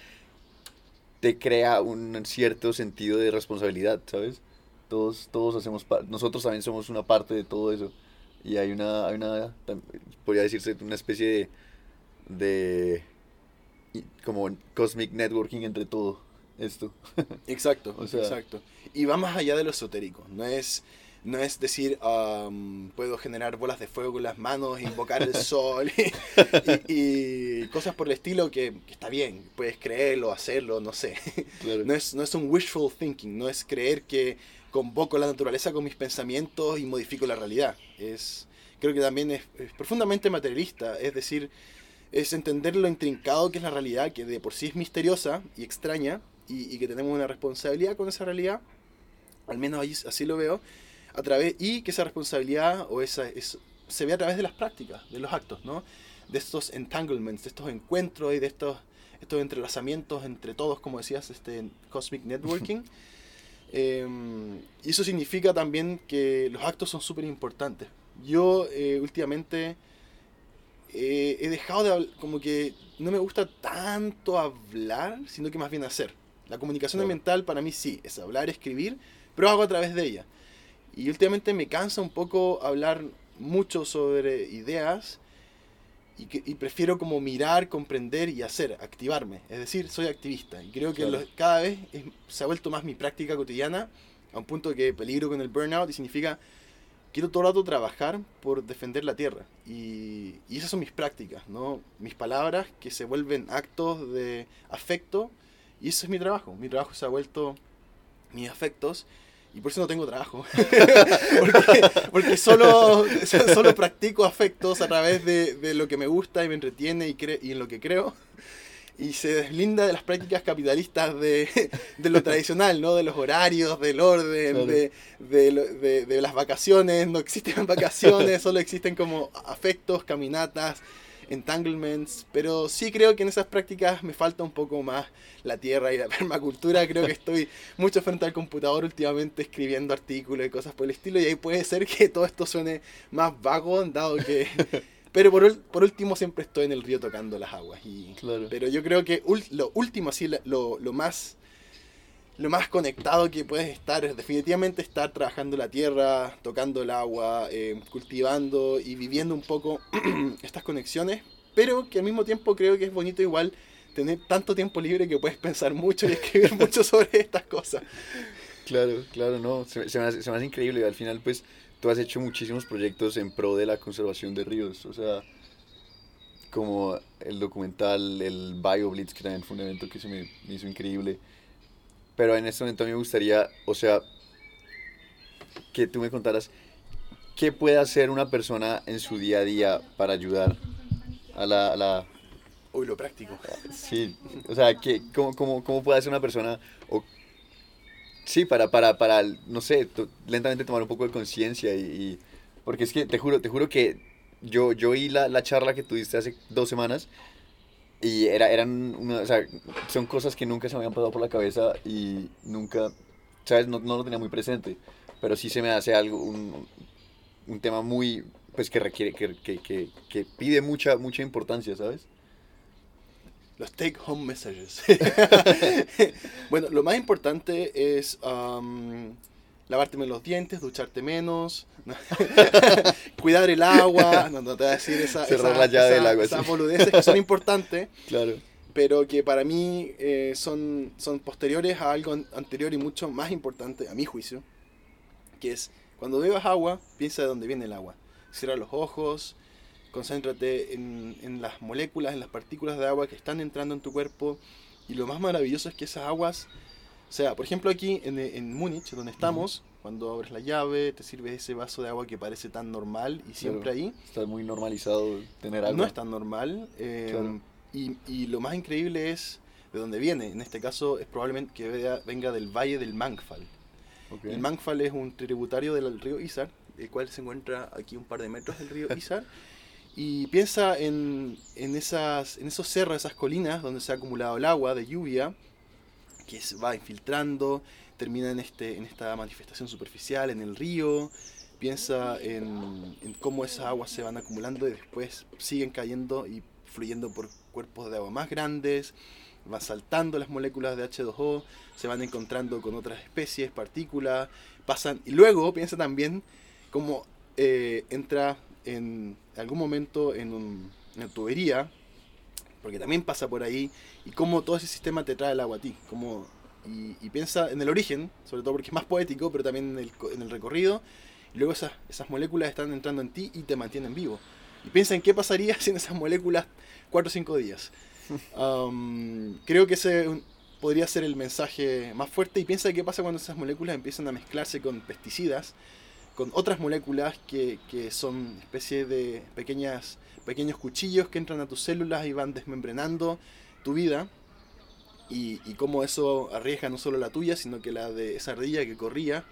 te crea un cierto sentido de responsabilidad, ¿sabes? Todos, todos hacemos parte, nosotros también somos una parte de todo eso. Y hay una, hay una, podría decirse, una especie de, de, como cosmic networking entre todo esto. [laughs] Exacto, O sea- exacto. Y va más allá de lo esotérico. No es, no es decir, am, puedo generar bolas de fuego con las manos, invocar el sol [laughs] y, y cosas por el estilo que, que está bien. Puedes creerlo, hacerlo, no sé. Claro. No es, no es un wishful thinking, no es creer que convoco la naturaleza con mis pensamientos y modifico la realidad. Es, creo que también es, es profundamente materialista, es decir, es entender lo intrincado que es la realidad, que de por sí es misteriosa y extraña, y, y que tenemos una responsabilidad con esa realidad, al menos así lo veo, a través, y que esa responsabilidad o esa, es, se ve a través de las prácticas, de los actos, ¿no? de estos entanglements, de estos encuentros y de estos, estos entrelazamientos entre todos, como decías, este cosmic networking. [laughs] Eh, y eso significa también que los actos son súper importantes. Yo eh, últimamente eh, he dejado de hablar, como que no me gusta tanto hablar, sino que más bien hacer. La comunicación Claro. mental para mí sí, es hablar, escribir, pero hago a través de ella. Y últimamente me cansa un poco hablar mucho sobre ideas y, que, y prefiero como mirar, comprender y hacer, activarme. Es decir, soy activista y creo que Claro. cada vez es- se ha vuelto más mi práctica cotidiana a un punto que peligro con el burnout y significa quiero todo el rato trabajar por defender la tierra. Y, y esas son mis prácticas, ¿no? Mis palabras que se vuelven actos de afecto y eso es mi trabajo. Mi trabajo se ha vuelto mis afectos y por eso no tengo trabajo. [laughs] porque porque solo, [laughs] solo practico afectos a través de, de lo que me gusta y me entretiene y, cre- y en lo que creo. Y se deslinda de las prácticas capitalistas de, de lo tradicional, ¿no? De los horarios, del orden, Claro. de, de, de las vacaciones. No existen [laughs] vacaciones, solo existen como afectos, caminatas, entanglements. Pero sí creo que en esas prácticas me falta un poco más la tierra y la [laughs] permacultura. Creo que estoy mucho frente al computador últimamente escribiendo artículos y cosas por el estilo. Y ahí puede ser que todo esto suene más vago, dado que... [laughs] Pero por, por último siempre estoy en el río tocando las aguas. Y, Claro. Pero yo creo que ul- lo último, así, lo, lo más lo más conectado que puedes estar es definitivamente estar trabajando la tierra, tocando el agua, eh, cultivando y viviendo un poco [clears throat] estas conexiones, pero que al mismo tiempo creo que es bonito igual tener tanto tiempo libre que puedes pensar mucho y escribir [laughs] mucho sobre estas cosas. Claro, claro, no, se, se, me hace, se me hace increíble. Al final, pues, tú has hecho muchísimos proyectos en pro de la conservación de ríos, o sea, como el documental, el BioBlitz, que también fue un evento que se me hizo increíble. Pero en este momento a mí me gustaría, o sea, que tú me contaras qué puede hacer una persona en su día a día para ayudar a la... A la Uy, lo práctico. Sí, o sea, que, cómo, cómo, ¿cómo puede hacer una persona, o, sí, para, para, para, no sé, to- lentamente tomar un poco de conciencia y, y- Porque es que, te juro, te juro que yo, yo oí la, la charla que tuviste hace dos semanas y era, eran, una, o sea, son cosas que nunca se me habían pasado por la cabeza y nunca, ¿sabes? No, no lo tenía muy presente, pero sí se me hace algo, un, un tema muy, pues que requiere, que, que, que, que pide mucha, mucha importancia, ¿sabes? Los take home messages. [laughs] bueno, lo más importante es am, lavarte menos los dientes, ducharte menos, ¿no? [laughs] cuidar el agua, no, no te voy a decir esa, Cerrar esa- la llave esa- del agua, esas sí. boludeces que son importantes, [laughs] Claro. pero que para mí eh, son, son posteriores a algo an- anterior y mucho más importante, a mi juicio, que es cuando bebas agua, piensa de dónde viene el agua. Cierra los ojos, concéntrate en, en las moléculas, en las partículas de agua que están entrando en tu cuerpo. Y lo más maravilloso es que esas aguas, o sea, por ejemplo aquí en, en Múnich, donde estamos, cuando abres la llave, te sirve ese vaso de agua que parece tan normal y siempre ahí. Está muy normalizado tener agua. No es tan normal. eh, Claro. y, y lo más increíble es de dónde viene. En este caso es probablemente que venga, venga del valle del Mangfall. Ok. El Mangfall es un tributario del río Isar, el cual se encuentra aquí un par de metros del río [laughs] Isar. Y piensa en, en, esas, en esos cerros, esas colinas donde se ha acumulado el agua de lluvia, que se va infiltrando, termina en, este, en esta manifestación superficial, en el río. Piensa en, en cómo esas aguas se van acumulando y después siguen cayendo y fluyendo por cuerpos de agua más grandes, van saltando las moléculas de H2O, se van encontrando con otras especies, partículas, pasan. Y luego piensa también cómo eh, entra en algún momento en un- una tubería, porque también pasa por ahí, y cómo todo ese sistema te trae el agua a ti. Cómo, y, y piensa en el origen, sobre todo porque es más poético, pero también en el, co- en el recorrido. Y luego esas, esas moléculas están entrando en ti y te mantienen vivo. Y piensa en qué pasaría [laughs] sin esas moléculas 4 o 5 días. [laughs] Um, creo que ese podría ser el mensaje más fuerte. Y piensa qué pasa cuando esas moléculas empiezan a mezclarse con pesticidas, con otras moléculas que, que son especie de pequeñas, pequeños cuchillos que entran a tus células y van desmembrenando tu vida. Y, y cómo eso arriesga no solo la tuya, sino que la de esa ardilla que corría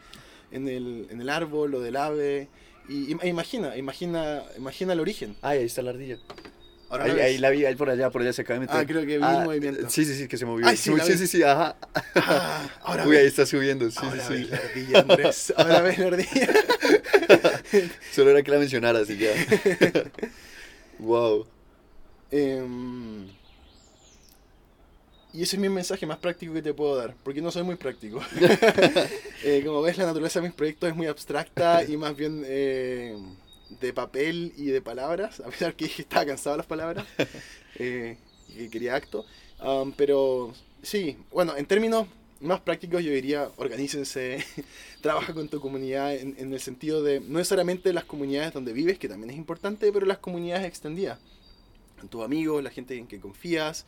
en el, en el árbol o del ave. Y, e imagina, imagina, imagina el origen. Ay, ahí está la ardilla. Ahora ahí, ahí la vi, ahí por allá, por allá se acaba de meter. Ah, creo que vi un movimiento. Sí, sí, sí, que se movió. Ay, sí, sí, sí, sí, ajá. Ah, ahora Uy, ahí está subiendo, sí, Ahora sí, sí. la ardilla, Andrés. Ahora ves la ardilla. Solo era que la mencionaras y ya. [laughs] wow. Em, y ese es mi mensaje más práctico que te puedo dar, porque no soy muy práctico. [laughs] [laughs] Eh, como ves, la naturaleza de mis proyectos es muy abstracta y más bien eh, de papel y de palabras, a pesar que [laughs] estaba cansado de las palabras [laughs] eh, y que quería acto. Um, pero sí, bueno, en términos más prácticos yo diría, organícense, [laughs] trabaja con tu comunidad en, en el sentido de, no necesariamente las comunidades donde vives, que también es importante, pero las comunidades extendidas tus amigos, la gente en que confías,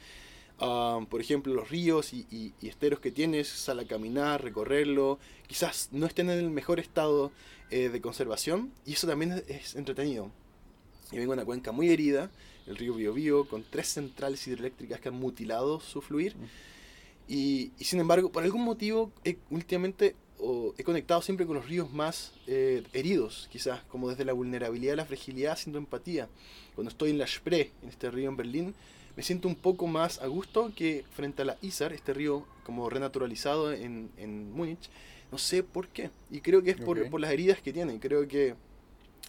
ah, por ejemplo, los ríos y, y- y esteros que tienes, sal a caminar, recorrerlo, quizás no estén en el mejor estado eh, de conservación y eso también es, es entretenido. Yo vengo de una cuenca muy herida, el río Biobío, con tres centrales hidroeléctricas que han mutilado su fluir y, y sin embargo, por algún motivo, he- últimamente o he conectado siempre con los ríos más eh, heridos, quizás, como desde la vulnerabilidad, la fragilidad, haciendo empatía. Cuando estoy en la Spree, en este río en Berlín, me siento un poco más a gusto que frente a la Isar, este río como renaturalizado en, en Múnich. No sé por qué. Y creo que es por, por las heridas que tiene. Creo que,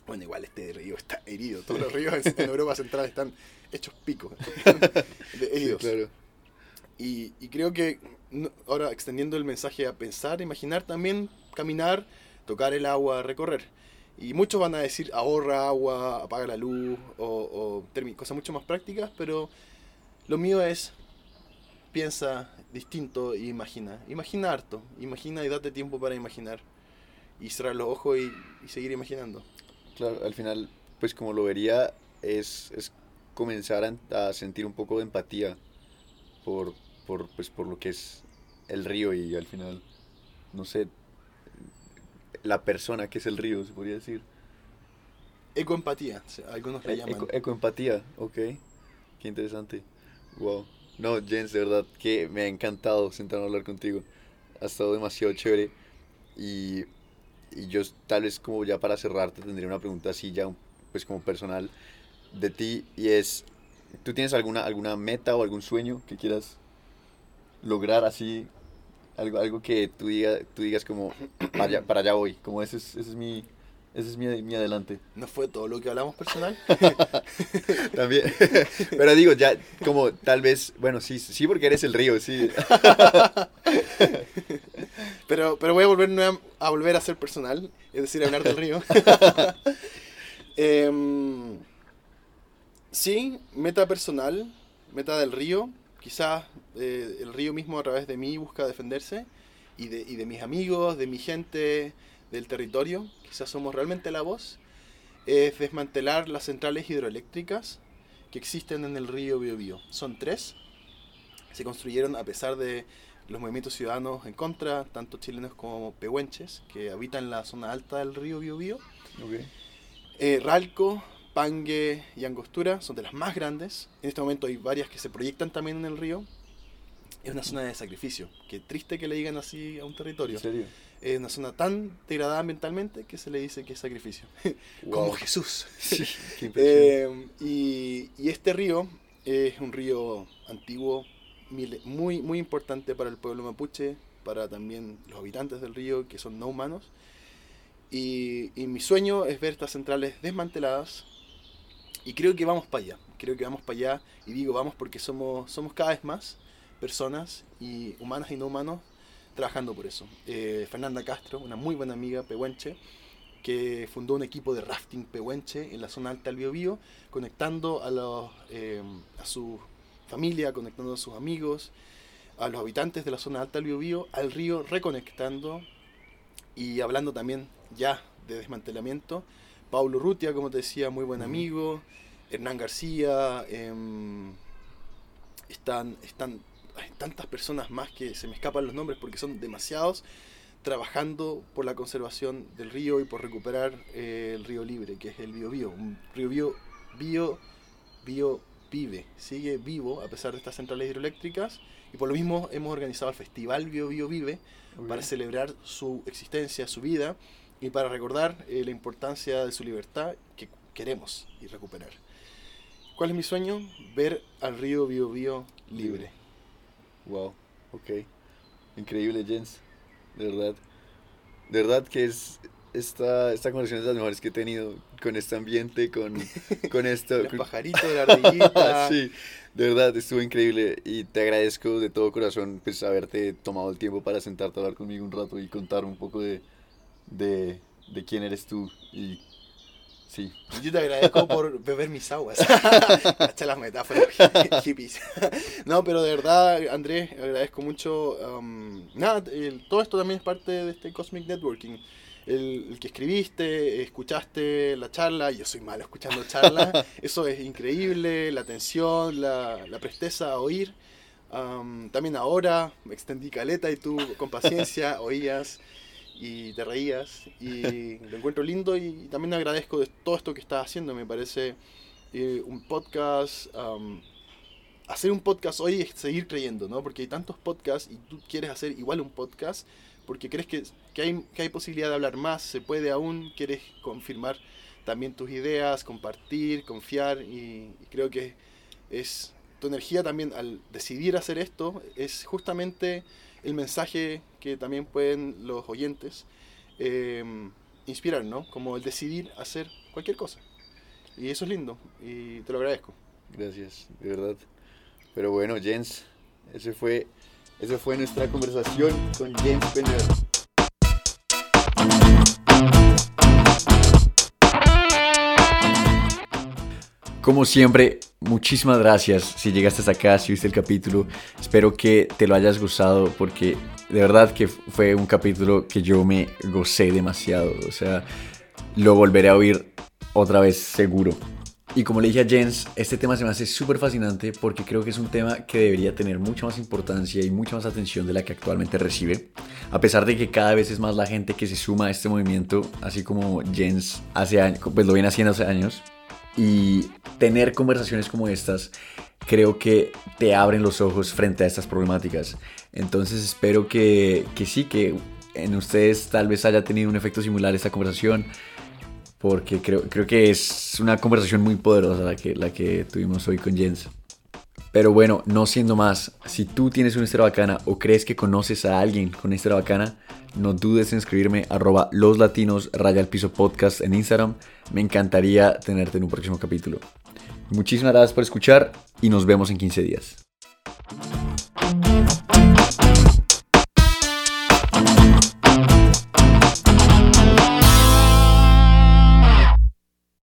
bueno, igual este río está herido. Todos los ríos en, en [laughs] Europa Central están hechos [laughs] picos. de Sí, heridos. claro. Y, y creo que ahora extendiendo el mensaje a pensar, imaginar también caminar, tocar el agua, recorrer. Y muchos van a decir ahorra agua, apaga la luz o, o cosas mucho más prácticas, pero lo mío es piensa distinto e imagina. Imagina harto, imagina y date tiempo para imaginar. Y cerrar los ojos y, y seguir imaginando. Claro, al final, pues como lo vería, es, es comenzar a, a sentir un poco de empatía por, por, pues, por lo que es el río y al final, no sé, la persona que es el río, se podría decir. Ecoempatía, algunos le llaman. eco- ecoempatía, ok. Qué interesante. Wow. No, Jens, de verdad que me ha encantado sentarme a hablar contigo. Ha estado demasiado chévere. Y, y yo tal vez como ya para cerrar te tendría una pregunta así ya pues como personal de ti y es, ¿tú tienes alguna, alguna meta o algún sueño que quieras lograr así? Algo, algo que tú, diga, tú digas como, [clears throat] para allá, para allá voy, como ese es, ese es mi... Ese es mi, mi adelante. ¿No fue todo lo que hablamos personal? [laughs] [laughs] También. [laughs] Pero digo, ya, como tal vez, bueno, sí, sí, porque eres el río, sí. Pero, pero voy a volver, a volver a ser personal, es decir, a hablar del río. Em, sí, meta personal, meta del río. Quizás eh, el río mismo a través de mí busca defenderse y de, y de mis amigos, de mi gente, del territorio. Quizás somos realmente la voz. Es desmantelar las centrales hidroeléctricas que existen en el río Biobío. Son tres. Se construyeron a pesar de los movimientos ciudadanos en contra, tanto chilenos como pehuenches, que habitan la zona alta del río Biobío. Ok. Eh, Ralco, Pangue y Angostura son de las más grandes. En este momento hay varias que se proyectan también en el río. Es una zona de sacrificio. Qué triste que le digan así a un territorio. ¿En serio? Es una zona tan degradada ambientalmente que se le dice que es sacrificio. [laughs] Como Wow. Jesús. Sí. [laughs] Eh, y, y este río es un río antiguo, muy, muy importante para el pueblo mapuche, para también los habitantes del río que son no humanos. Y, y mi sueño es ver estas centrales desmanteladas. Y creo que vamos para allá. Creo que vamos para allá. Y digo vamos porque somos, somos cada vez más personas, y humanas y no humanos, trabajando por eso. Eh, Fernanda Castro, una muy buena amiga pehuenche, que fundó un equipo de rafting pehuenche en la zona alta del Biobío, conectando a, los, eh, a su familia, conectando a sus amigos, a los habitantes de la zona alta del Biobío, al río, reconectando y hablando también ya de desmantelamiento. Paulo Rutia, como te decía, muy buen amigo. Hernán García. em, están, están hay tantas personas más que se me escapan los nombres porque son demasiados trabajando por la conservación del río y por recuperar eh, el río libre, que es el Biobío. Un río bio, bio, bio vive, sigue vivo a pesar de estas centrales hidroeléctricas y por lo mismo hemos organizado el Festival Bio Bio Vive para celebrar su existencia, su vida y para recordar eh, la importancia de su libertad que queremos y recuperar. ¿Cuál es mi sueño? Ver al río Bio Bio libre. Wow, ok. Increíble, Jens. De verdad. De verdad que es esta, esta conversación es de las mejores que he tenido con este ambiente, con, [laughs] con esto. Los con- pajaritos, la ardillita. [laughs] sí, de verdad, estuvo increíble y te agradezco de todo corazón pues haberte tomado el tiempo para sentarte a hablar conmigo un rato y contar un poco de, de, de quién eres tú y sí, Yo te agradezco por beber mis aguas. [laughs] Hacha las metáforas [laughs] hippies. no, pero de verdad, Andrés, agradezco mucho. um, nada, el- todo esto también es parte de este Cosmic Networking. El, el que escribiste, escuchaste la charla, yo soy malo escuchando charlas, [laughs] eso es increíble, la atención, la, la presteza a oír. Um, también ahora me extendí caleta y tú con paciencia oías y te reías y lo encuentro lindo y también agradezco de todo esto que estás haciendo. Me parece eh, un podcast, am, hacer un podcast hoy es seguir creyendo, ¿no? Porque hay tantos podcasts y tú quieres hacer igual un podcast porque crees que, que, hay, que hay posibilidad de hablar más, se puede aún, quieres confirmar también tus ideas, compartir, confiar y creo que es tu energía también al decidir hacer esto es justamente el mensaje que también pueden los oyentes eh, inspirar, ¿no? Como el decidir hacer cualquier cosa. Y eso es lindo y te lo agradezco. gracias, de verdad. Pero bueno, Jens, ese fue, esa fue nuestra conversación con Jens Penner. Como siempre, muchísimas gracias si llegaste hasta acá, si viste el capítulo. Espero que te lo hayas gozado porque de verdad que fue un capítulo que yo me gocé demasiado. O sea, lo volveré a oír otra vez seguro. Y como le dije a Jens, este tema se me hace súper fascinante porque creo que es un tema que debería tener mucha más importancia y mucha más atención de la que actualmente recibe. A pesar de que cada vez es más la gente que se suma a este movimiento, así como Jens hace pues lo viene haciendo hace años. Y tener conversaciones como estas creo que te abren los ojos frente a estas problemáticas. Entonces espero que, que sí, que en ustedes tal vez haya tenido un efecto similar esta conversación porque creo, creo que es una conversación muy poderosa la que, la que tuvimos hoy con Jens. Pero bueno, no siendo más, si tú tienes una historia bacana o crees que conoces a alguien con una historia bacana, no dudes en escribirme arroba los latinos raya al piso podcast en Instagram. Me encantaría tenerte en un próximo capítulo. Muchísimas gracias por escuchar y nos vemos en 15 días.